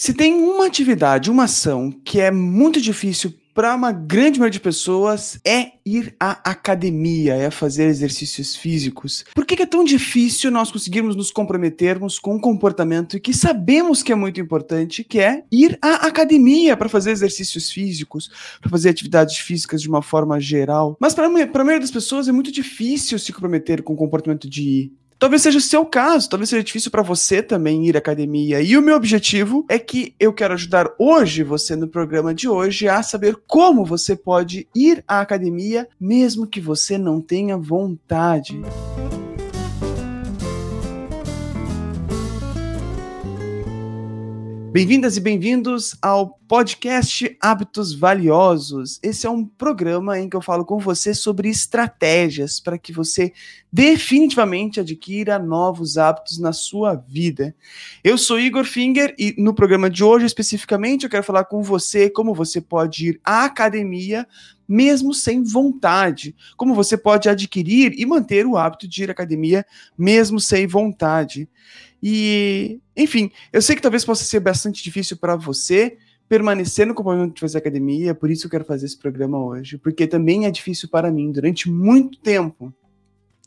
Se tem uma atividade, uma ação que é muito difícil para uma grande maioria de pessoas é ir à academia, é fazer exercícios físicos. Por que é tão difícil nós conseguirmos nos comprometermos com um comportamento que sabemos que é muito importante, que é ir à academia para fazer exercícios físicos, para fazer atividades físicas de uma forma geral? Mas para a maioria das pessoas é muito difícil se comprometer com o comportamento de ir. Talvez seja o seu caso, talvez seja difícil para você também ir à academia. E o meu objetivo é que eu quero ajudar hoje você no programa de hoje a saber como você pode ir à academia mesmo que você não tenha vontade. Bem-vindas e bem-vindos ao podcast Hábitos Valiosos. Esse é um programa em que eu falo com você sobre estratégias para que você definitivamente adquira novos hábitos na sua vida. Eu sou Igor Finger e no programa de hoje especificamente eu quero falar com você como você pode ir à academia mesmo sem vontade. Como você pode adquirir e manter o hábito de ir à academia mesmo sem vontade. E, enfim, eu sei que talvez possa ser bastante difícil para você permanecer no comportamento de fazer academia, por isso eu quero fazer esse programa hoje, porque também é difícil para mim. Durante muito tempo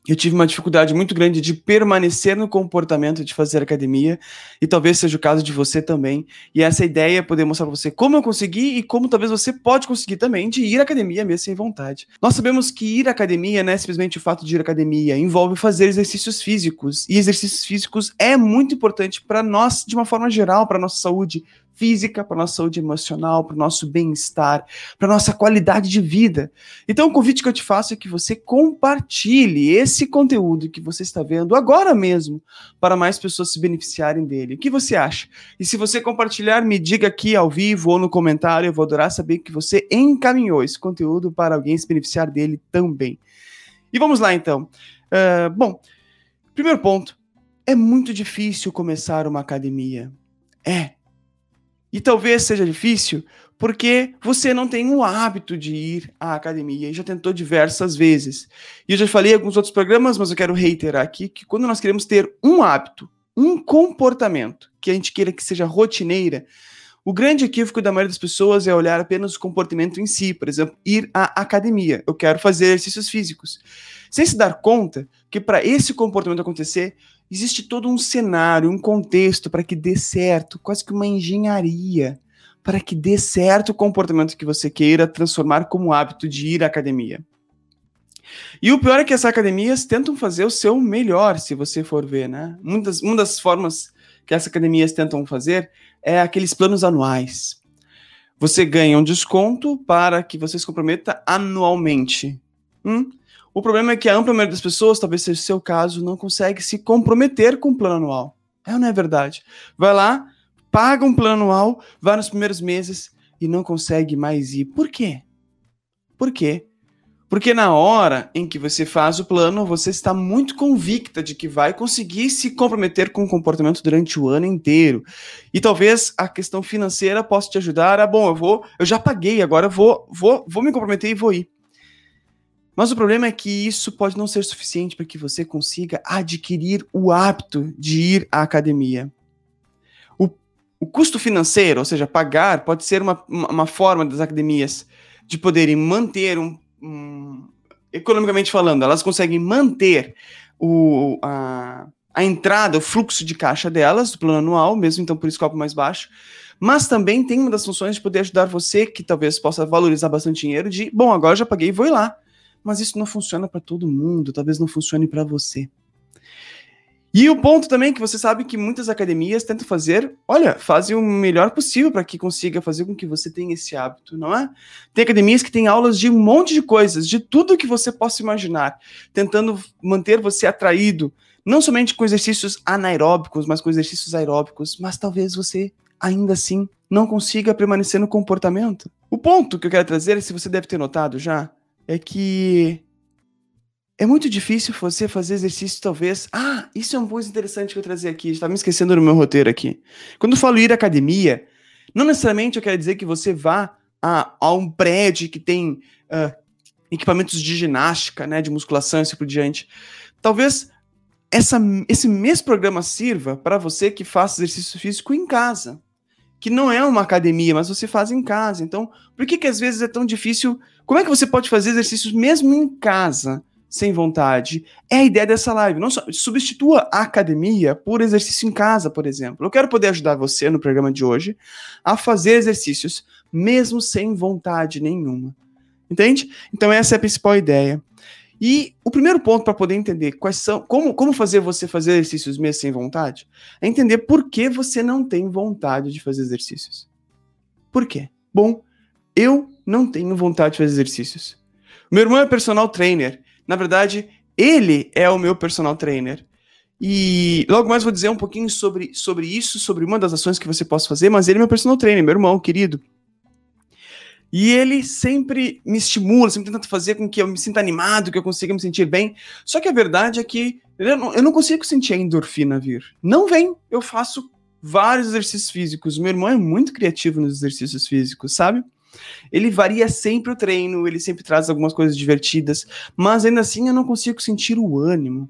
eu tive uma dificuldade muito grande de permanecer no comportamento de fazer academia, e talvez seja o caso de você também. E essa ideia é poder mostrar para você como eu consegui e como talvez você pode conseguir também de ir à academia mesmo sem vontade. Nós sabemos que ir à academia não é simplesmente o fato de ir à academia, envolve fazer exercícios físicos, e exercícios físicos é muito importante para nós de uma forma geral, para nossa saúde física, para nossa saúde emocional, para o nosso bem-estar, para nossa qualidade de vida. Então, o convite que eu te faço é que você compartilhe esse conteúdo que você está vendo agora mesmo, para mais pessoas se beneficiarem dele. O que você acha? E se você compartilhar, me diga aqui ao vivo ou no comentário, eu vou adorar saber que você encaminhou esse conteúdo para alguém se beneficiar dele também. E vamos lá então. Uh, bom, primeiro ponto. É muito difícil começar uma academia. É, e talvez seja difícil porque você não tem o hábito de ir à academia e já tentou diversas vezes. E eu já falei em alguns outros programas, mas eu quero reiterar aqui que quando nós queremos ter um hábito, um comportamento que a gente queira que seja rotineira, o grande equívoco da maioria das pessoas é olhar apenas o comportamento em si, por exemplo, ir à academia. Eu quero fazer exercícios físicos. Sem se dar conta que para esse comportamento acontecer, existe todo um cenário, um contexto para que dê certo, quase que uma engenharia para que dê certo o comportamento que você queira transformar como hábito de ir à academia. E o pior é que as academias tentam fazer o seu melhor, se você for ver, né? Muitas, uma das formas que as academias tentam fazer é aqueles planos anuais. Você ganha um desconto para que você se comprometa anualmente. Hum? O problema é que a ampla maioria das pessoas, talvez seja o seu caso, não consegue se comprometer com o plano anual. É ou não é verdade? Vai lá, paga um plano anual, vai nos primeiros meses e não consegue mais ir. Por quê? Por quê? Porque na hora em que você faz o plano, você está muito convicta de que vai conseguir se comprometer com o comportamento durante o ano inteiro. E talvez a questão financeira possa te ajudar. Ah, bom, eu vou, eu já paguei, agora eu vou, vou, vou me comprometer e vou ir. Mas o problema é que isso pode não ser suficiente para que você consiga adquirir o hábito de ir à academia. O, o custo financeiro, ou seja, pagar, pode ser uma, uma forma das academias de poderem manter um, um economicamente falando, elas conseguem manter o, a, a entrada, o fluxo de caixa delas, do plano anual, mesmo então por escopo mais baixo, mas também tem uma das funções de poder ajudar você, que talvez possa valorizar bastante dinheiro, de, bom, agora já paguei, vou ir lá mas isso não funciona para todo mundo, talvez não funcione para você. E o ponto também é que você sabe que muitas academias tentam fazer, olha, fazem o melhor possível para que consiga fazer com que você tenha esse hábito, não é? Tem academias que têm aulas de um monte de coisas, de tudo que você possa imaginar, tentando manter você atraído, não somente com exercícios anaeróbicos, mas com exercícios aeróbicos, mas talvez você ainda assim não consiga permanecer no comportamento. O ponto que eu quero trazer, se você deve ter notado já, é que é muito difícil você fazer exercício, talvez. Ah, isso é um ponto interessante que eu trazer aqui. Estava me esquecendo do meu roteiro aqui. Quando eu falo ir à academia, não necessariamente eu quero dizer que você vá a, a um prédio que tem uh, equipamentos de ginástica, né, de musculação e assim por diante. Talvez essa, esse mesmo programa sirva para você que faça exercício físico em casa que não é uma academia, mas você faz em casa. Então, por que que às vezes é tão difícil? Como é que você pode fazer exercícios mesmo em casa, sem vontade? É a ideia dessa live. Não só, substitua a academia por exercício em casa, por exemplo. Eu quero poder ajudar você no programa de hoje a fazer exercícios mesmo sem vontade nenhuma. Entende? Então essa é a principal ideia. E o primeiro ponto para poder entender quais são, como, como fazer você fazer exercícios mesmo sem vontade, é entender por que você não tem vontade de fazer exercícios. Por quê? Bom, eu não tenho vontade de fazer exercícios. Meu irmão é personal trainer. Na verdade, ele é o meu personal trainer. E logo mais vou dizer um pouquinho sobre, sobre isso, sobre uma das ações que você possa fazer, mas ele é meu personal trainer, meu irmão querido. E ele sempre me estimula, sempre tenta fazer com que eu me sinta animado, que eu consiga me sentir bem. Só que a verdade é que eu não, eu não consigo sentir a endorfina vir. Não vem. Eu faço vários exercícios físicos. Meu irmão é muito criativo nos exercícios físicos, sabe? Ele varia sempre o treino, ele sempre traz algumas coisas divertidas, mas ainda assim eu não consigo sentir o ânimo.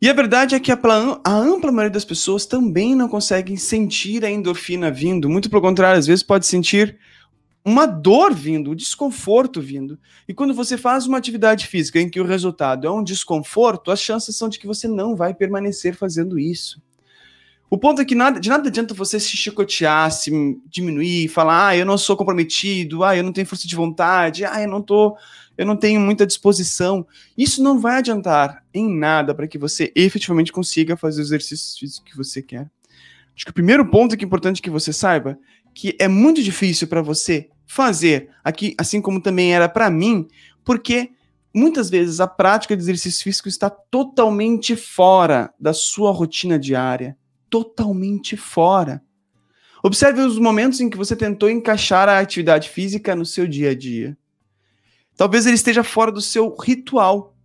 E a verdade é que a, a, ampla maioria das pessoas também não conseguem sentir a endorfina vindo. Muito pelo contrário, às vezes pode sentir uma dor vindo, um desconforto vindo. E quando você faz uma atividade física em que o resultado é um desconforto, as chances são de que você não vai permanecer fazendo isso. O ponto é que nada, de nada adianta você se chicotear, se diminuir, falar, ah, eu não sou comprometido, ah, eu não tenho força de vontade, ah, eu não tô, eu não tenho muita disposição. Isso não vai adiantar em nada para que você efetivamente consiga fazer os exercícios físicos que você quer. Acho que o primeiro ponto que é importante que você saiba que é muito difícil para você fazer, aqui, assim como também era para mim, porque muitas vezes a prática de exercício físico está totalmente fora da sua rotina diária, totalmente fora. Observe os momentos em que você tentou encaixar a atividade física no seu dia a dia. Talvez ele esteja fora do seu ritual.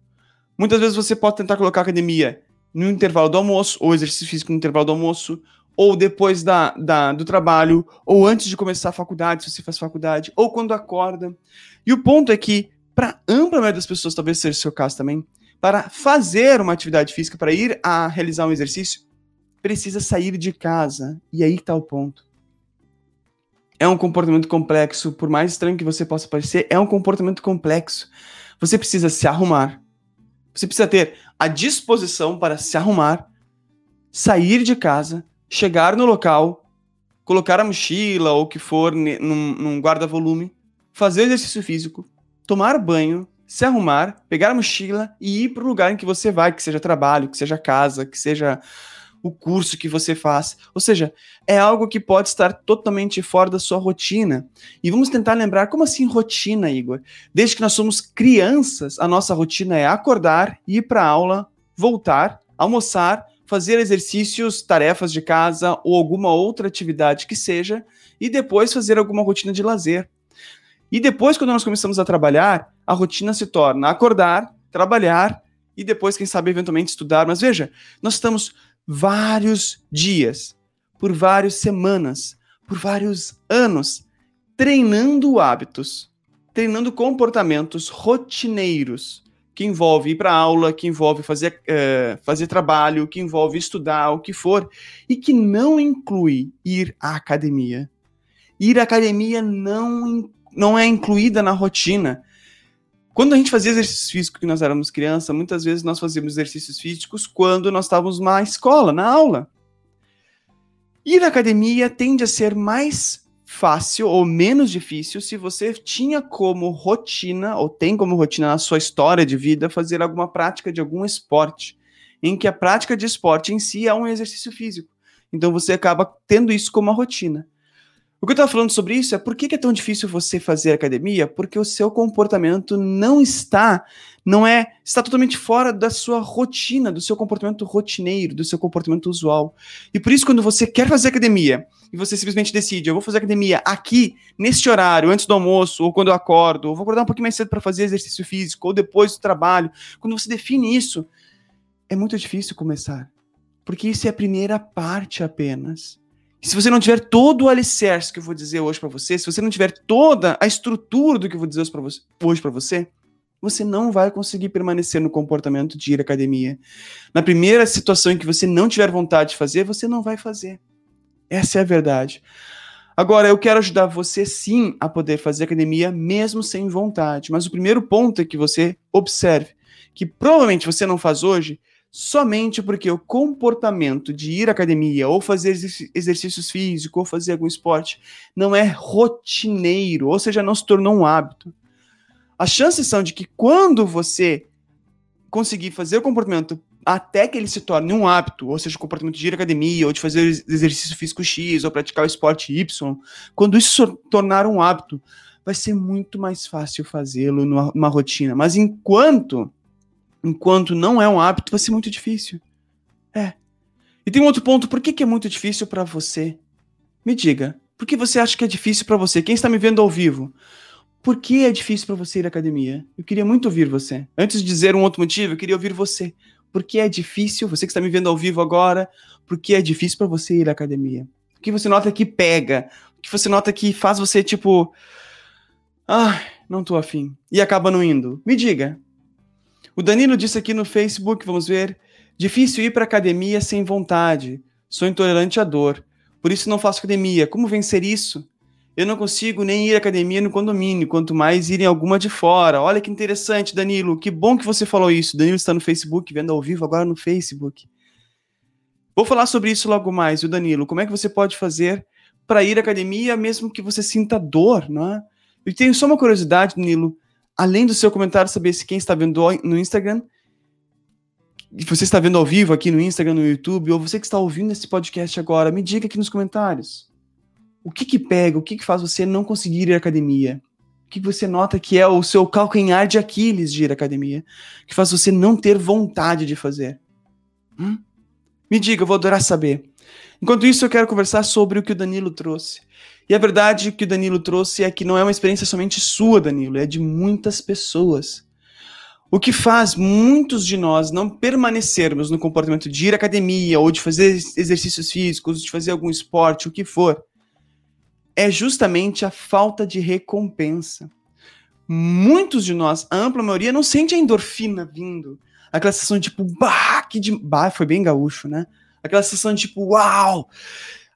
Muitas vezes você pode tentar colocar academia no intervalo do almoço, ou exercício físico no intervalo do almoço, ou depois da, da, do trabalho, ou antes de começar a faculdade, se você faz faculdade, ou quando acorda. E o ponto é que, para ampla maioria das pessoas, talvez seja o seu caso também, para fazer uma atividade física, para ir a realizar um exercício, precisa sair de casa. E aí está o ponto. É um comportamento complexo, por mais estranho que você possa parecer, é um comportamento complexo. Você precisa se arrumar. Você precisa ter a disposição para se arrumar, sair de casa, chegar no local, colocar a mochila ou o que for num, num guarda-volume, fazer exercício físico, tomar banho, se arrumar, pegar a mochila e ir para o lugar em que você vai, que seja trabalho, que seja casa, que seja o curso que você faz. Ou seja, é algo que pode estar totalmente fora da sua rotina. E vamos tentar lembrar como assim rotina, Igor? Desde que nós somos crianças, a nossa rotina é acordar, ir para aula, voltar, almoçar, fazer exercícios, tarefas de casa ou alguma outra atividade que seja, e depois fazer alguma rotina de lazer. E depois, quando nós começamos a trabalhar, a rotina se torna acordar, trabalhar e depois, quem sabe, eventualmente estudar. Mas veja, nós estamos vários dias, por várias semanas, por vários anos, treinando hábitos, treinando comportamentos rotineiros que envolve ir para aula, que envolve fazer, uh, fazer trabalho, que envolve estudar, o que for, e que não inclui ir à academia. Ir à academia não, não é incluída na rotina. Quando a gente fazia exercício físico que nós éramos criança, muitas vezes nós fazíamos exercícios físicos quando nós estávamos na escola, na aula. Ir à academia tende a ser mais fácil ou menos difícil se você tinha como rotina ou tem como rotina na sua história de vida fazer alguma prática de algum esporte, em que a prática de esporte em si é um exercício físico. Então você acaba tendo isso como uma rotina. O que eu estava falando sobre isso é por que, é tão difícil você fazer academia? Porque o seu comportamento não está, não é, está totalmente fora da sua rotina, do seu comportamento rotineiro, do seu comportamento usual. E por isso, quando você quer fazer academia e você simplesmente decide, eu vou fazer academia aqui, neste horário, antes do almoço, ou quando eu acordo, ou vou acordar um pouquinho mais cedo para fazer exercício físico, ou depois do trabalho, quando você define isso, é muito difícil começar. Porque isso é a primeira parte apenas. Se você não tiver todo o alicerce que eu vou dizer hoje para você, se você não tiver toda a estrutura do que eu vou dizer hoje para você, você não vai conseguir permanecer no comportamento de ir à academia. Na primeira situação em que você não tiver vontade de fazer, você não vai fazer. Essa é a verdade. Agora, eu quero ajudar você sim a poder fazer academia mesmo sem vontade. Mas o primeiro ponto é que você observe que provavelmente você não faz hoje somente porque o comportamento de ir à academia ou fazer exercícios físicos ou fazer algum esporte não é rotineiro, ou seja, não se tornou um hábito. As chances são de que quando você conseguir fazer o comportamento até que ele se torne um hábito, ou seja, o comportamento de ir à academia, ou de fazer exercício físico X, ou praticar o esporte Y, quando isso se tornar um hábito, vai ser muito mais fácil fazê-lo numa, numa rotina. Mas enquanto enquanto não é um hábito, vai ser muito difícil. É. E tem um outro ponto, por que, que é muito difícil para você? Me diga, por que você acha que é difícil para você? Quem está me vendo ao vivo? Por que é difícil para você ir à academia? Eu queria muito ouvir você. Antes de dizer um outro motivo, eu queria ouvir você. Por que é difícil, você que está me vendo ao vivo agora, por que é difícil para você ir à academia? O que você nota que pega? O que você nota que faz você, tipo, ah, não tô afim. E acaba não indo? Me diga, o Danilo disse aqui no Facebook, vamos ver. Difícil ir para academia sem vontade. Sou intolerante à dor. Por isso não faço academia. Como vencer isso? Eu não consigo nem ir à academia no condomínio, quanto mais ir em alguma de fora. Olha que interessante, Danilo. Que bom que você falou isso. Danilo está no Facebook, vendo ao vivo agora no Facebook. Vou falar sobre isso logo mais, viu, Danilo? Como é que você pode fazer para ir à academia mesmo que você sinta dor, não é? Eu tenho só uma curiosidade, Danilo além do seu comentário, saber se quem está vendo no Instagram, você está vendo ao vivo aqui no Instagram, no YouTube, ou você que está ouvindo esse podcast agora, me diga aqui nos comentários. O que que pega, o que que faz você não conseguir ir à academia? O que você nota que é o seu calcanhar de Aquiles de ir à academia? Que faz você não ter vontade de fazer? Hum? Me diga, eu vou adorar saber. Enquanto isso, eu quero conversar sobre o que o Danilo trouxe. E a verdade que o Danilo trouxe é que não é uma experiência somente sua, Danilo, é de muitas pessoas. O que faz muitos de nós não permanecermos no comportamento de ir à academia ou de fazer exercícios físicos, de fazer algum esporte, o que for, é justamente a falta de recompensa. Muitos de nós, a ampla maioria, não sente a endorfina vindo. Aquela sensação tipo, bah, que de... bah, foi bem gaúcho, né? Aquela sensação tipo, uau,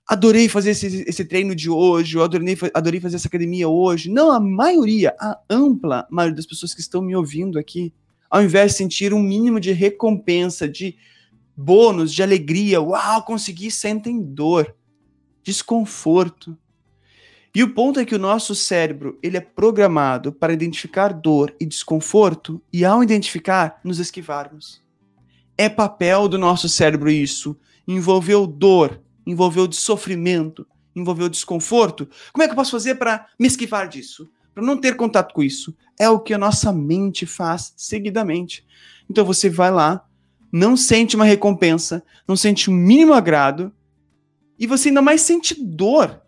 adorei fazer esse, esse treino de hoje, eu adorei, adorei fazer essa academia hoje. Não, a maioria, a ampla maioria das pessoas que estão me ouvindo aqui, ao invés de sentir um mínimo de recompensa, de bônus, de alegria, uau, consegui, sentem dor, desconforto. E o ponto é que o nosso cérebro, ele é programado para identificar dor e desconforto e ao identificar, nos esquivarmos. É papel do nosso cérebro isso. Envolveu dor, envolveu de sofrimento, envolveu desconforto, como é que eu posso fazer para me esquivar disso? Para não ter contato com isso? É o que a nossa mente faz seguidamente. Então você vai lá, não sente uma recompensa, não sente um mínimo agrado, e você ainda mais sente dor.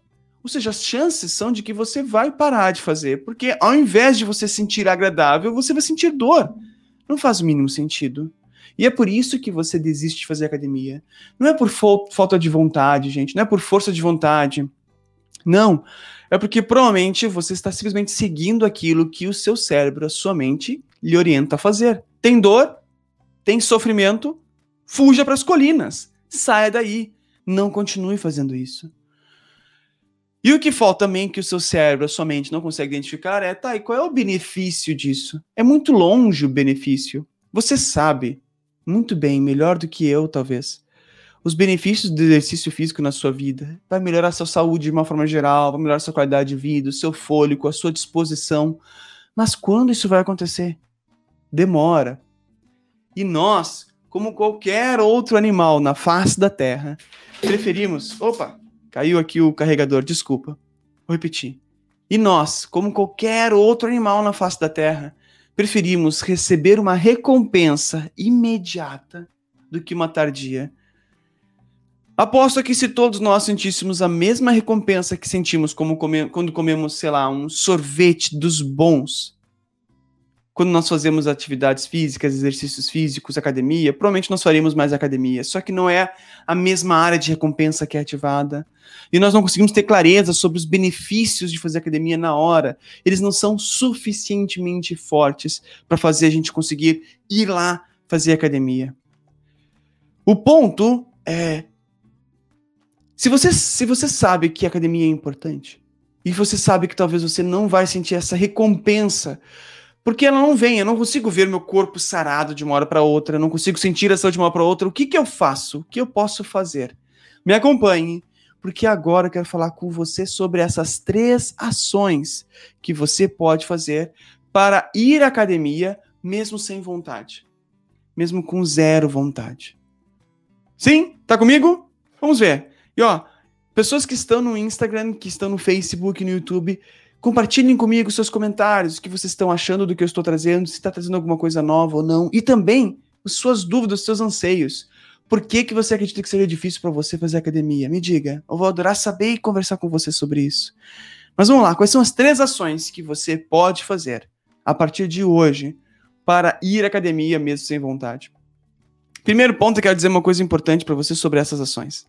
Ou seja, as chances são de que você vai parar de fazer, porque ao invés de você sentir agradável, você vai sentir dor. Não faz o mínimo sentido. E é por isso que você desiste de fazer academia. Não é por falta de vontade, gente, não é por força de vontade. Não. É porque provavelmente você está simplesmente seguindo aquilo que o seu cérebro, a sua mente, lhe orienta a fazer. Tem dor, tem sofrimento, fuja para as colinas. Saia daí. Não continue fazendo isso. E o que falta também que o seu cérebro, a sua mente não consegue identificar é, tá, e qual é o benefício disso? É muito longe o benefício. Você sabe muito bem, melhor do que eu, talvez. Os benefícios do exercício físico na sua vida. Vai melhorar a sua saúde de uma forma geral, vai melhorar a sua qualidade de vida, o seu fôlego, a sua disposição. Mas quando isso vai acontecer? Demora. E nós, como qualquer outro animal na face da Terra, preferimos. Opa, caiu aqui o carregador, desculpa. Vou repetir. E nós, como qualquer outro animal na face da Terra, preferimos receber uma recompensa imediata do que uma tardia. Aposto que se todos nós sentíssemos a mesma recompensa que sentimos come, quando comemos, sei lá, um sorvete dos bons, quando nós fazemos atividades físicas, exercícios físicos, academia, provavelmente nós faríamos mais academia. Só que não é a mesma área de recompensa que é ativada. E nós não conseguimos ter clareza sobre os benefícios de fazer academia na hora. Eles não são suficientemente fortes para fazer a gente conseguir ir lá fazer academia. O ponto é Se você, se você sabe que a academia é importante, e você sabe que talvez você não vai sentir essa recompensa, porque ela não vem, eu não consigo ver meu corpo sarado de uma hora para outra, eu não consigo sentir essa de uma hora para outra. O que, que eu faço? O que eu posso fazer? Me acompanhe, porque agora eu quero falar com você sobre essas três ações que você pode fazer para ir à academia mesmo sem vontade, mesmo com zero vontade. Sim? Tá comigo? Vamos ver. E ó, pessoas que estão no Instagram, que estão no Facebook, no YouTube, compartilhem comigo seus comentários, o que vocês estão achando do que eu estou trazendo, se está trazendo alguma coisa nova ou não, e também suas dúvidas, seus anseios. Por que, que você acredita que seria difícil para você fazer academia? Me diga. Eu vou adorar saber e conversar com você sobre isso. Mas vamos lá, quais são as três ações que você pode fazer a partir de hoje para ir à academia mesmo sem vontade? Primeiro ponto, eu quero dizer uma coisa importante para você sobre essas ações.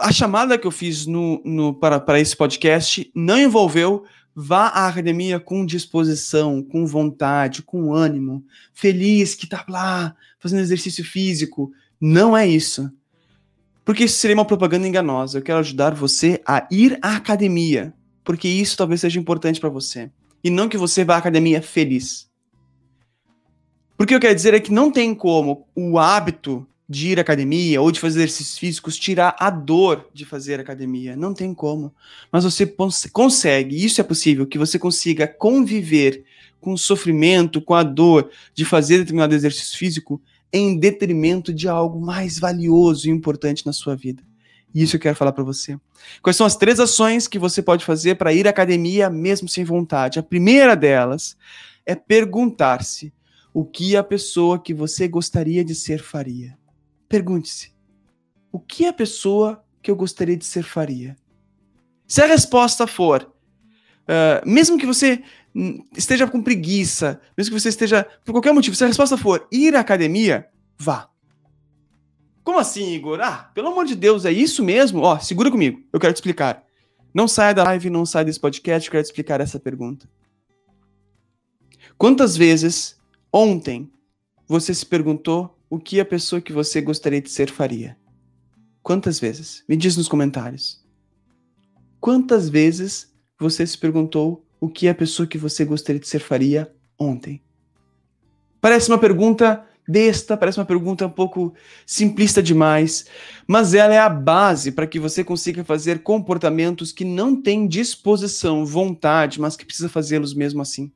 A chamada que eu fiz no, no, para, para esse podcast não envolveu vá à academia com disposição, com vontade, com ânimo, feliz que tá lá fazendo exercício físico. Não é isso. Porque isso seria uma propaganda enganosa. Eu quero ajudar você a ir à academia, porque isso talvez seja importante para você. E não que você vá à academia feliz. Porque eu quero dizer é que não tem como o hábito de ir à academia ou de fazer exercícios físicos tirar a dor de fazer academia. Não tem como. Mas você consegue, isso é possível, que você consiga conviver com o sofrimento, com a dor de fazer determinado exercício físico em detrimento de algo mais valioso e importante na sua vida. E isso eu quero falar para você. Quais são as três ações que você pode fazer para ir à academia mesmo sem vontade? A primeira delas é perguntar-se o que a pessoa que você gostaria de ser faria. Pergunte-se: o que a pessoa que eu gostaria de ser faria? Se a resposta for, uh, mesmo que você esteja com preguiça, mesmo que você esteja por qualquer motivo, se a resposta for ir à academia, vá. Como assim, Igor? Ah, pelo amor de Deus, é isso mesmo? Ó, segura comigo, eu quero te explicar. Não saia da live, não saia desse podcast, eu quero te explicar essa pergunta. Quantas vezes Ontem, você se perguntou o que a pessoa que você gostaria de ser faria. Quantas vezes? Me diz nos comentários. Quantas vezes você se perguntou o que a pessoa que você gostaria de ser faria ontem? Parece uma pergunta besta, parece uma pergunta um pouco simplista demais, mas ela é a base para que você consiga fazer comportamentos que não têm disposição, vontade, mas que precisa fazê-los mesmo assim.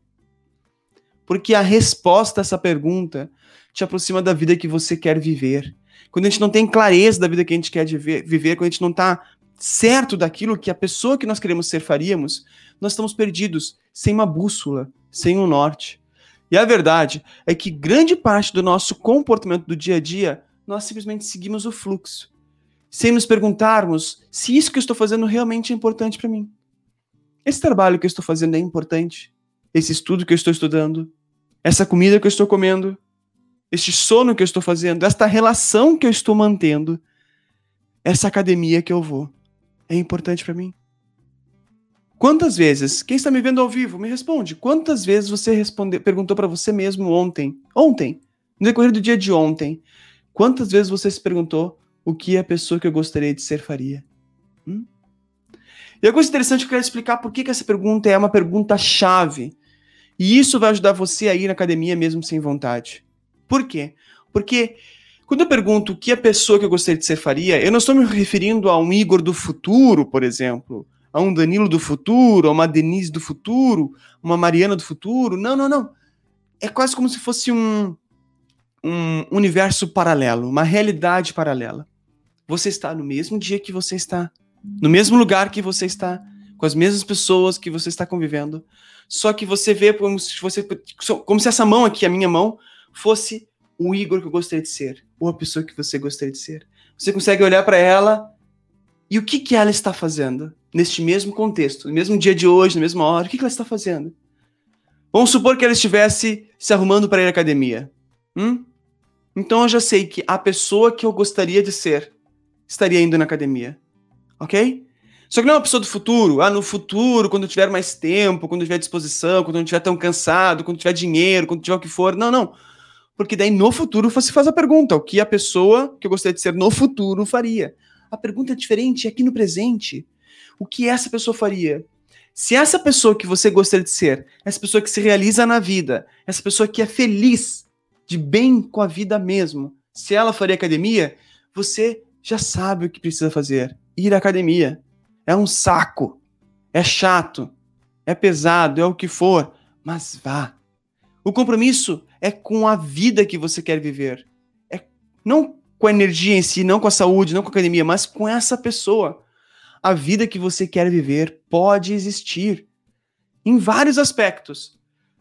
Porque a resposta a essa pergunta te aproxima da vida que você quer viver. Quando a gente não tem clareza da vida que a gente quer viver, quando a gente não está certo daquilo que a pessoa que nós queremos ser faríamos, nós estamos perdidos, sem uma bússola, sem um norte. E a verdade é que grande parte do nosso comportamento do dia a dia, nós simplesmente seguimos o fluxo, sem nos perguntarmos se isso que eu estou fazendo realmente é importante para mim. Esse trabalho que eu estou fazendo é importante? Esse estudo que eu estou estudando essa comida que eu estou comendo, este sono que eu estou fazendo, esta relação que eu estou mantendo, essa academia que eu vou, é importante para mim? Quantas vezes, quem está me vendo ao vivo, me responde, quantas vezes você responde, perguntou para você mesmo ontem, ontem, no decorrer do dia de ontem, quantas vezes você se perguntou o que a pessoa que eu gostaria de ser faria? Hum? E a coisa interessante que eu quero explicar por que, que essa pergunta é uma pergunta chave e isso vai ajudar você a ir na academia mesmo sem vontade. Por quê? Porque quando eu pergunto o que a pessoa que eu gostaria de ser faria, eu não estou me referindo a um Igor do futuro, por exemplo, a um Danilo do futuro, a uma Denise do futuro, uma Mariana do futuro. Não, não, não. É quase como se fosse um, um universo paralelo, uma realidade paralela. Você está no mesmo dia que você está, no mesmo lugar que você está, com as mesmas pessoas que você está convivendo, só que você vê como se você como se essa mão aqui, a minha mão, fosse o Igor que eu gostaria de ser, ou a pessoa que você gostaria de ser. Você consegue olhar para ela e o que que ela está fazendo neste mesmo contexto, no mesmo dia de hoje, na mesma hora, o que que ela está fazendo? Vamos supor que ela estivesse se arrumando para ir à academia. Hum? Então eu já sei que a pessoa que eu gostaria de ser estaria indo na academia. Ok? Só que não é uma pessoa do futuro. Ah, no futuro, quando eu tiver mais tempo, quando eu tiver disposição, quando eu não estiver tão cansado, quando eu tiver dinheiro, quando tiver o que for. Não, não. Porque daí no futuro você faz a pergunta: o que a pessoa que eu gostaria de ser no futuro faria? A pergunta é diferente aqui no presente. O que essa pessoa faria? Se essa pessoa que você gostaria de ser, essa pessoa que se realiza na vida, essa pessoa que é feliz, de bem com a vida mesmo, se ela faria academia, você já sabe o que precisa fazer. Ir à academia. É um saco. É chato. É pesado, é o que for. Mas vá. O compromisso é com a vida que você quer viver. É não com a energia em si, não com a saúde, não com a academia, mas com essa pessoa. A vida que você quer viver pode existir em vários aspectos: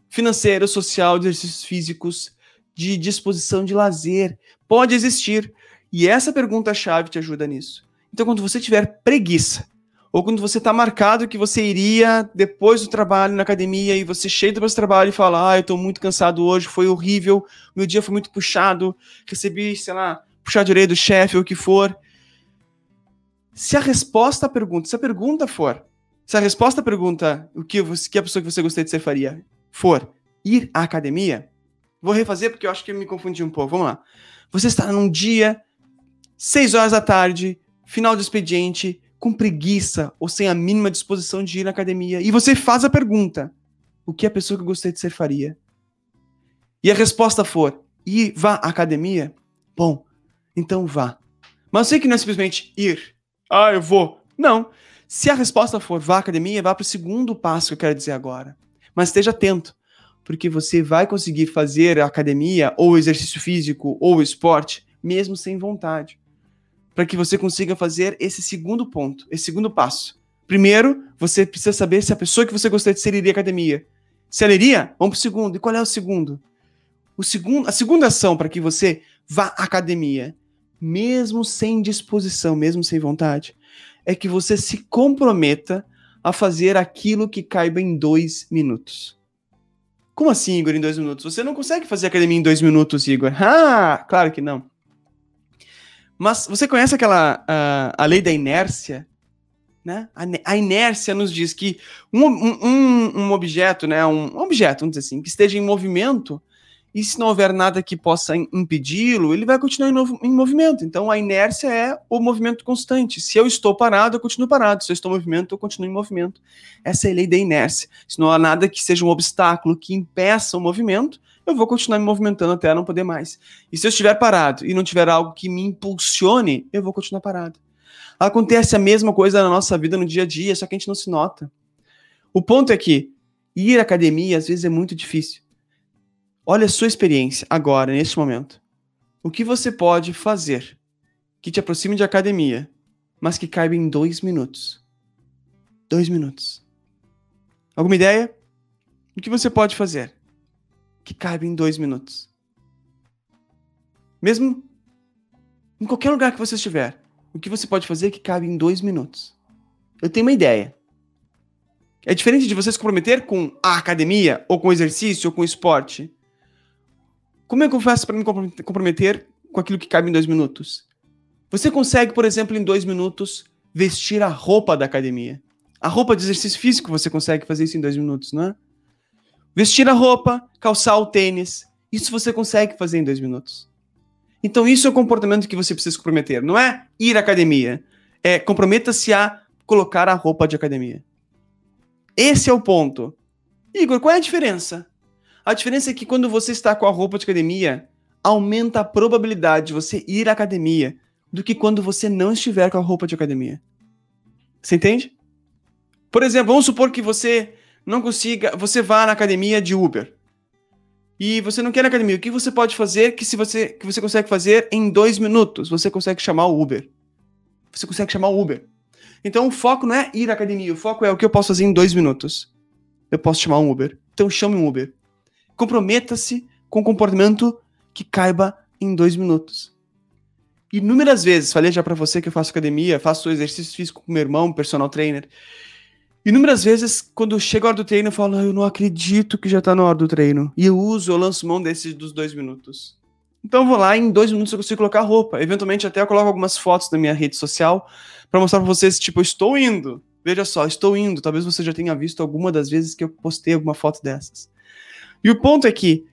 financeiro, social, de exercícios físicos, de disposição de lazer. Pode existir. E essa pergunta-chave te ajuda nisso. Então, quando você tiver preguiça, ou quando você está marcado que você iria depois do trabalho na academia e você chega depois do trabalho e fala: Ah, eu estou muito cansado hoje, foi horrível, meu dia foi muito puxado, recebi, sei lá, puxar de orelha do chefe ou o que for. Se a resposta à pergunta, se a pergunta for, se a resposta à pergunta, o que, você, que a pessoa que você gostaria de ser faria, for ir à academia, vou refazer porque eu acho que eu me confundi um pouco. Vamos lá. Você está num dia, 6 horas da tarde, final do expediente, com preguiça ou sem a mínima disposição de ir na academia, e você faz a pergunta: o que a pessoa que gostaria de ser faria? E a resposta for: ir, vá à academia? Bom, então vá. Mas eu sei que não é simplesmente ir. Ah, eu vou. Não. Se a resposta for vá à academia, vá para o segundo passo que eu quero dizer agora. Mas esteja atento, porque você vai conseguir fazer a academia, ou exercício físico, ou esporte, mesmo sem vontade. Para que você consiga fazer esse segundo ponto, esse segundo passo. Primeiro, você precisa saber se a pessoa que você gostaria de ser iria à academia. Se ela iria, vamos para o segundo. E qual é o segundo? O segundo a segunda ação para que você vá à academia mesmo sem disposição, mesmo sem vontade, é que você se comprometa a fazer aquilo que caiba em dois minutos. Como assim, Igor, em dois minutos? Você não consegue fazer academia em dois minutos, Igor? Ah, claro que não. Mas você conhece aquela uh, a lei da inércia? Né? A, inércia nos diz que um, um, um objeto, né, um, objeto, vamos dizer assim, que esteja em movimento, e se não houver nada que possa impedi-lo, ele vai continuar em, movimento. Então a inércia é o movimento constante. Se eu estou parado, eu continuo parado. Se eu estou em movimento, eu continuo em movimento. Essa é a lei da inércia. Se não há nada que seja um obstáculo que impeça o movimento, eu vou continuar me movimentando até não poder mais. E se eu estiver parado e não tiver algo que me impulsione, eu vou continuar parado. Acontece a mesma coisa na nossa vida no dia a dia, só que a gente não se nota. O ponto é que ir à academia às vezes é muito difícil. Olha a sua experiência agora, neste momento. O que você pode fazer que te aproxime de academia, mas que caiba em dois minutos? Dois minutos. Alguma ideia? O que você pode fazer que caiba em dois minutos? Mesmo em qualquer lugar que você estiver, o que você pode fazer que cabe em dois minutos? Eu tenho uma ideia. É diferente de você se comprometer com a academia, ou com exercício, ou com esporte. Como é que eu faço para me comprometer com aquilo que cabe em dois minutos? Você consegue, por exemplo, em dois minutos, vestir a roupa da academia. A roupa de exercício físico você consegue fazer isso em dois minutos, não é? Vestir a roupa, calçar o tênis, isso você consegue fazer em dois minutos. Então, isso é o comportamento que você precisa se comprometer. Não é ir à academia. É comprometa-se a colocar a roupa de academia. Esse é o ponto. Igor, qual é a diferença? A diferença é que quando você está com a roupa de academia, aumenta a probabilidade de você ir à academia do que quando você não estiver com a roupa de academia. Você entende? Por exemplo, vamos supor que você não consiga, você vá na academia de Uber. E você não quer na academia. O que você pode fazer que se você que você consegue fazer em dois minutos? Você consegue chamar o Uber. Você consegue chamar o Uber. Então o foco não é ir à academia. O foco é o que eu posso fazer em dois minutos. Eu posso chamar um Uber. Então chame um Uber. Comprometa-se com um comportamento que caiba em dois minutos. Inúmeras vezes, falei já para você que eu faço academia, faço exercício físico com meu irmão, personal trainer. Inúmeras vezes, quando chega a hora do treino, eu falo, ah, eu não acredito que já tá na hora do treino. E eu uso, eu lanço mão desses dos dois minutos. Então eu vou lá, em dois minutos eu consigo colocar roupa. Eventualmente até eu coloco algumas fotos na minha rede social para mostrar para vocês, tipo, eu estou indo. Veja só, estou indo. Talvez você já tenha visto alguma das vezes que eu postei alguma foto dessas. E o ponto é que,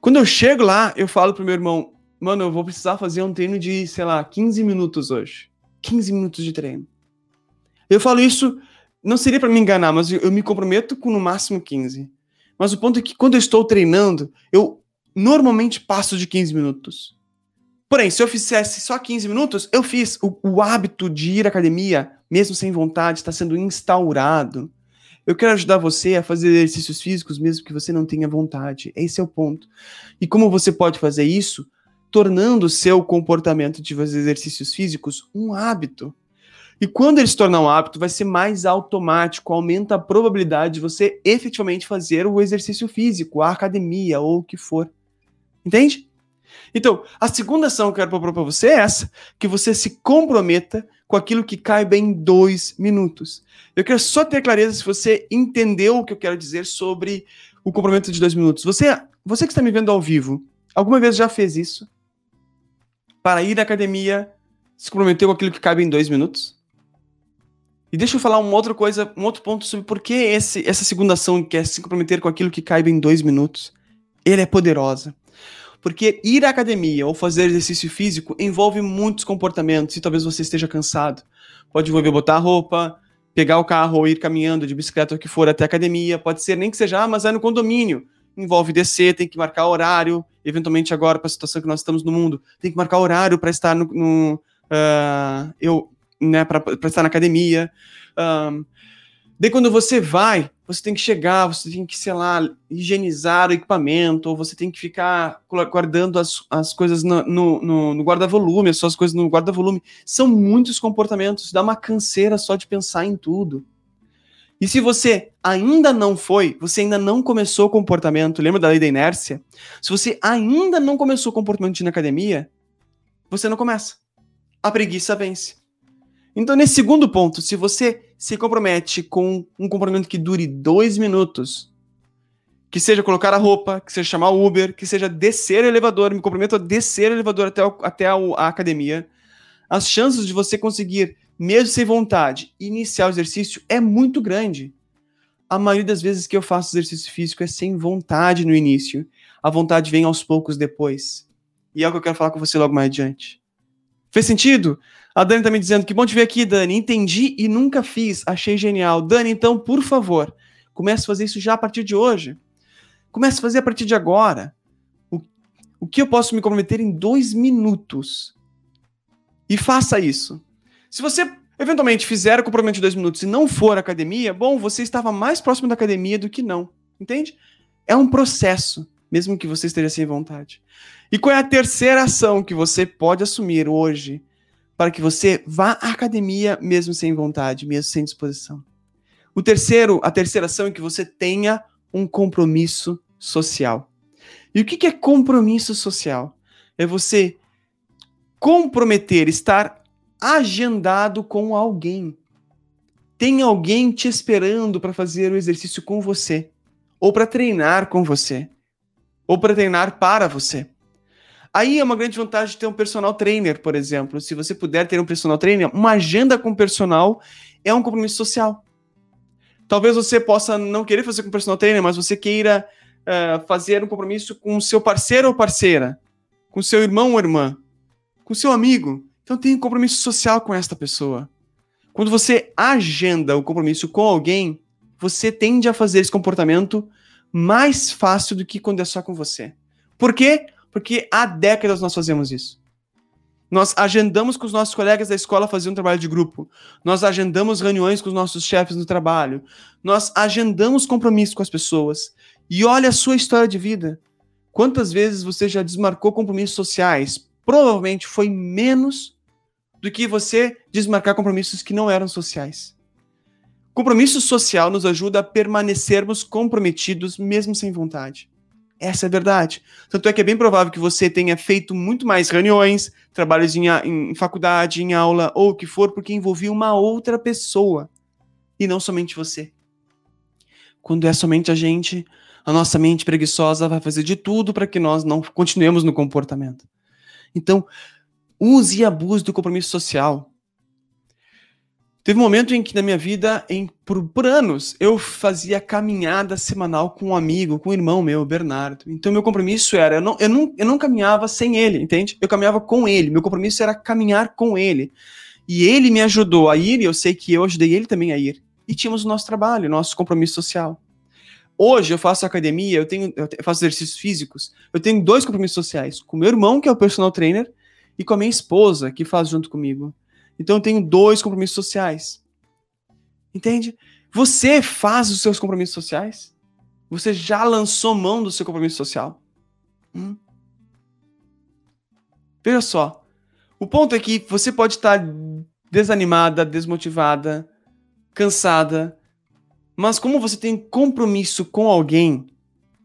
quando eu chego lá, eu falo pro meu irmão, mano, eu vou precisar fazer um treino de, sei lá, 15 minutos hoje. 15 minutos de treino. Eu falo isso, não seria para me enganar, mas eu me comprometo com no máximo 15. Mas o ponto é que quando eu estou treinando, eu normalmente passo de 15 minutos. Porém, se eu fizesse só 15 minutos, eu fiz. O, o hábito de ir à academia, mesmo sem vontade, está sendo instaurado. Eu quero ajudar você a fazer exercícios físicos mesmo que você não tenha vontade. Esse é o ponto. E como você pode fazer isso? Tornando o seu comportamento de fazer exercícios físicos um hábito. E quando ele se tornar um hábito, vai ser mais automático, aumenta a probabilidade de você efetivamente fazer o exercício físico, a academia ou o que for. Entende? Então, a segunda ação que eu quero propor para você é essa: que você se comprometa com aquilo que caiba em dois minutos. Eu quero só ter clareza se você entendeu o que eu quero dizer sobre o comprometimento de dois minutos. Você, você que está me vendo ao vivo, alguma vez já fez isso? Para ir à academia, se comprometeu com aquilo que cabe em dois minutos? E deixa eu falar uma outra coisa, um outro ponto sobre por que esse, essa segunda ação, que é se comprometer com aquilo que caiba em dois minutos, ele é poderosa. Porque ir à academia ou fazer exercício físico envolve muitos comportamentos e talvez você esteja cansado. Pode envolver botar a roupa, pegar o carro ou ir caminhando de bicicleta ou que for até a academia. Pode ser nem que seja, ah, mas é no condomínio. Envolve descer, tem que marcar horário. Eventualmente, agora, para a situação que nós estamos no mundo, tem que marcar horário para estar no. no uh, eu, né, para estar na academia. Um, Daí quando você vai, você tem que chegar, você tem que, sei lá, higienizar o equipamento, ou você tem que ficar guardando as, as coisas no, no, no guarda-volume, as suas coisas no guarda-volume. São muitos comportamentos, dá uma canseira só de pensar em tudo. E se você ainda não foi, você ainda não começou o comportamento, lembra da lei da inércia? Se você ainda não começou o comportamento na academia, você não começa. A preguiça vence. Então, nesse segundo ponto, se você se compromete com um comprometimento que dure dois minutos, que seja colocar a roupa, que seja chamar o Uber, que seja descer o elevador, me comprometo a descer o elevador até, o, até a, a academia, as chances de você conseguir, mesmo sem vontade, iniciar o exercício é muito grande. A maioria das vezes que eu faço exercício físico é sem vontade no início. A vontade vem aos poucos depois. E é o que eu quero falar com você logo mais adiante. Fez sentido? A Dani tá me dizendo que bom te ver aqui, Dani. Entendi e nunca fiz. Achei genial. Dani, então, por favor, comece a fazer isso já a partir de hoje. Comece a fazer a partir de agora. O, o que eu posso me comprometer em dois minutos? E faça isso. Se você eventualmente fizer o comprometimento de dois minutos e não for à academia, bom, você estava mais próximo da academia do que não. Entende? É um processo, mesmo que você esteja sem vontade. E qual é a terceira ação que você pode assumir hoje? Para que você vá à academia mesmo sem vontade, mesmo sem disposição. O terceiro, a terceira ação é que você tenha um compromisso social. E o que é compromisso social? É você comprometer, estar agendado com alguém. Tem alguém te esperando para fazer o exercício com você, ou para treinar com você, ou para treinar para você. Aí é uma grande vantagem ter um personal trainer, por exemplo. Se você puder ter um personal trainer, uma agenda com personal é um compromisso social. Talvez você possa não querer fazer com personal trainer, mas você queira uh, fazer um compromisso com seu parceiro ou parceira, com seu irmão ou irmã, com seu amigo. Então tem um compromisso social com esta pessoa. Quando você agenda o compromisso com alguém, você tende a fazer esse comportamento mais fácil do que quando é só com você. Por quê? Porque há décadas nós fazemos isso. Nós agendamos com os nossos colegas da escola fazer um trabalho de grupo. Nós agendamos reuniões com os nossos chefes no trabalho. Nós agendamos compromisso com as pessoas. E olha a sua história de vida. Quantas vezes você já desmarcou compromissos sociais? Provavelmente foi menos do que você desmarcar compromissos que não eram sociais. Compromisso social nos ajuda a permanecermos comprometidos mesmo sem vontade. Essa é a verdade. Tanto é que é bem provável que você tenha feito muito mais reuniões, trabalhos em, em faculdade, em aula, ou o que for, porque envolvia uma outra pessoa e não somente você. Quando é somente a gente, a nossa mente preguiçosa vai fazer de tudo para que nós não continuemos no comportamento. Então, use e abuse do compromisso social. Teve um momento em que na minha vida, em, por, por, anos, eu fazia caminhada semanal com um amigo, com um irmão meu, Bernardo. Então meu compromisso era, eu não, eu não, eu não caminhava sem ele, entende? Eu caminhava com ele, meu compromisso era caminhar com ele. E ele me ajudou a ir, e eu sei que eu ajudei ele também a ir. E tínhamos o nosso trabalho, nosso compromisso social. Hoje eu faço academia, eu tenho eu faço exercícios físicos, eu tenho dois compromissos sociais, com meu irmão, que é o personal trainer, e com a minha esposa, que faz junto comigo. Então eu tenho dois compromissos sociais. Entende? Você faz os seus compromissos sociais? Você já lançou mão do seu compromisso social? Hum? Veja só. O ponto é que você pode estar desanimada, desmotivada, cansada, mas como você tem compromisso com alguém,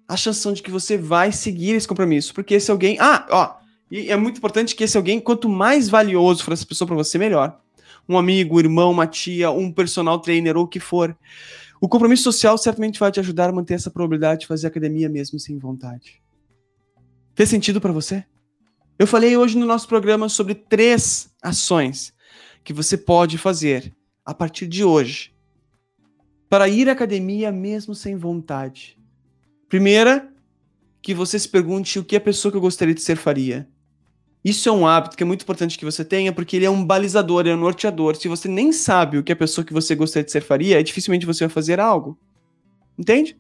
a chance de que você vai seguir esse compromisso, porque esse alguém, ah, ó, e é muito importante que esse alguém, quanto mais valioso for essa pessoa para você, melhor. Um amigo, um irmão, uma tia, um personal trainer ou o que for. O compromisso social certamente vai te ajudar a manter essa probabilidade de fazer academia mesmo sem vontade. Fez sentido para você? Eu falei hoje no nosso programa sobre três ações que você pode fazer a partir de hoje para ir à academia mesmo sem vontade. Primeira, que você se pergunte o que a pessoa que eu gostaria de ser faria. Isso é um hábito que é muito importante que você tenha, porque ele é um balizador, é um norteador. Se você nem sabe o que a pessoa que você gostaria de ser faria, dificilmente você vai fazer algo. Entende?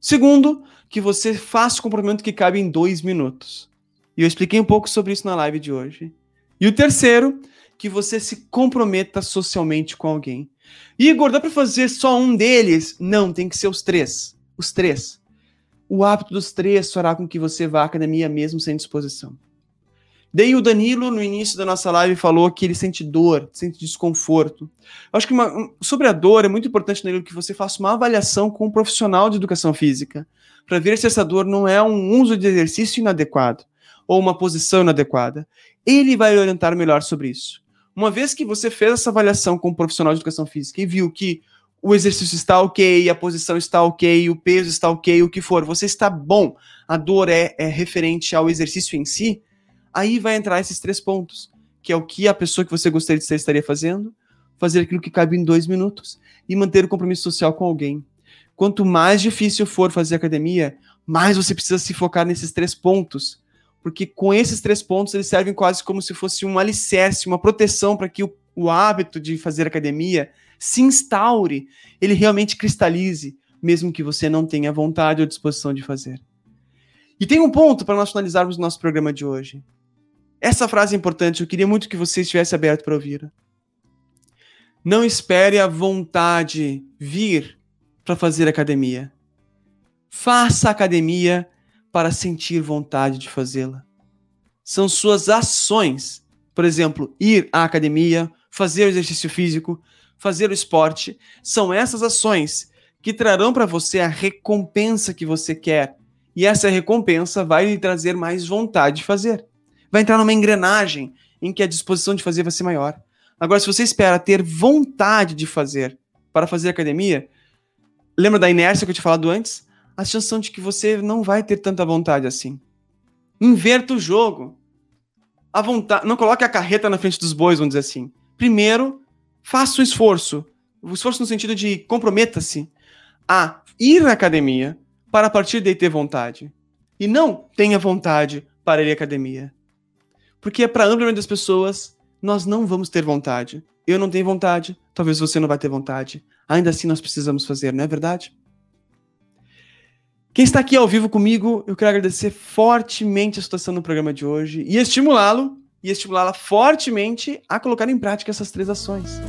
Segundo, que você faça o comprometimento que cabe em dois minutos. E eu expliquei um pouco sobre isso na live de hoje. E o terceiro, que você se comprometa socialmente com alguém. Igor, dá para fazer só um deles? Não, tem que ser os três. Os três. O hábito dos três fará com que você vá à academia mesmo sem disposição. Daí o Danilo, no início da nossa live, falou que ele sente dor, sente desconforto. Eu acho que uma, sobre a dor é muito importante, Danilo, que você faça uma avaliação com um profissional de educação física, para ver se essa dor não é um uso de exercício inadequado ou uma posição inadequada. Ele vai orientar melhor sobre isso. Uma vez que você fez essa avaliação com um profissional de educação física e viu que o exercício está ok, a posição está ok, o peso está ok, o que for, você está bom, a dor é, é referente ao exercício em si, aí vai entrar esses três pontos, que é o que a pessoa que você gostaria de ser estaria fazendo, fazer aquilo que cabe em dois minutos e manter o compromisso social com alguém. Quanto mais difícil for fazer academia, mais você precisa se focar nesses três pontos porque com esses três pontos eles servem quase como se fosse um alicerce, uma proteção para que o, o hábito de fazer academia se instaure, ele realmente cristalize, mesmo que você não tenha vontade ou disposição de fazer. E tem um ponto para nós finalizarmos o nosso programa de hoje. Essa frase é importante, eu queria muito que você estivesse aberto para ouvir. Não espere a vontade vir para fazer academia. Faça academia para sentir vontade de fazê-la. São suas ações, por exemplo, ir à academia, fazer o exercício físico, fazer o esporte, são essas ações que trarão para você a recompensa que você quer. E essa recompensa vai lhe trazer mais vontade de fazer. Vai entrar numa engrenagem em que a disposição de fazer vai ser maior. Agora, se você espera ter vontade de fazer para fazer academia, lembra da inércia que eu tinha falado antes? a chance de que você não vai ter tanta vontade assim. Inverta o jogo. A vontade, não coloque a carreta na frente dos bois, vamos dizer assim. Primeiro, faça o esforço. O esforço no sentido de comprometa-se a ir à academia para a partir daí ter vontade. E não tenha vontade para ir à academia. Porque é para a ampla das pessoas, nós não vamos ter vontade. Eu não tenho vontade, talvez você não vai ter vontade. Ainda assim nós precisamos fazer, não é verdade? Quem está aqui ao vivo comigo, eu quero agradecer fortemente a situação no programa de hoje e estimulá-lo e estimulá-la fortemente a colocar em prática essas três ações.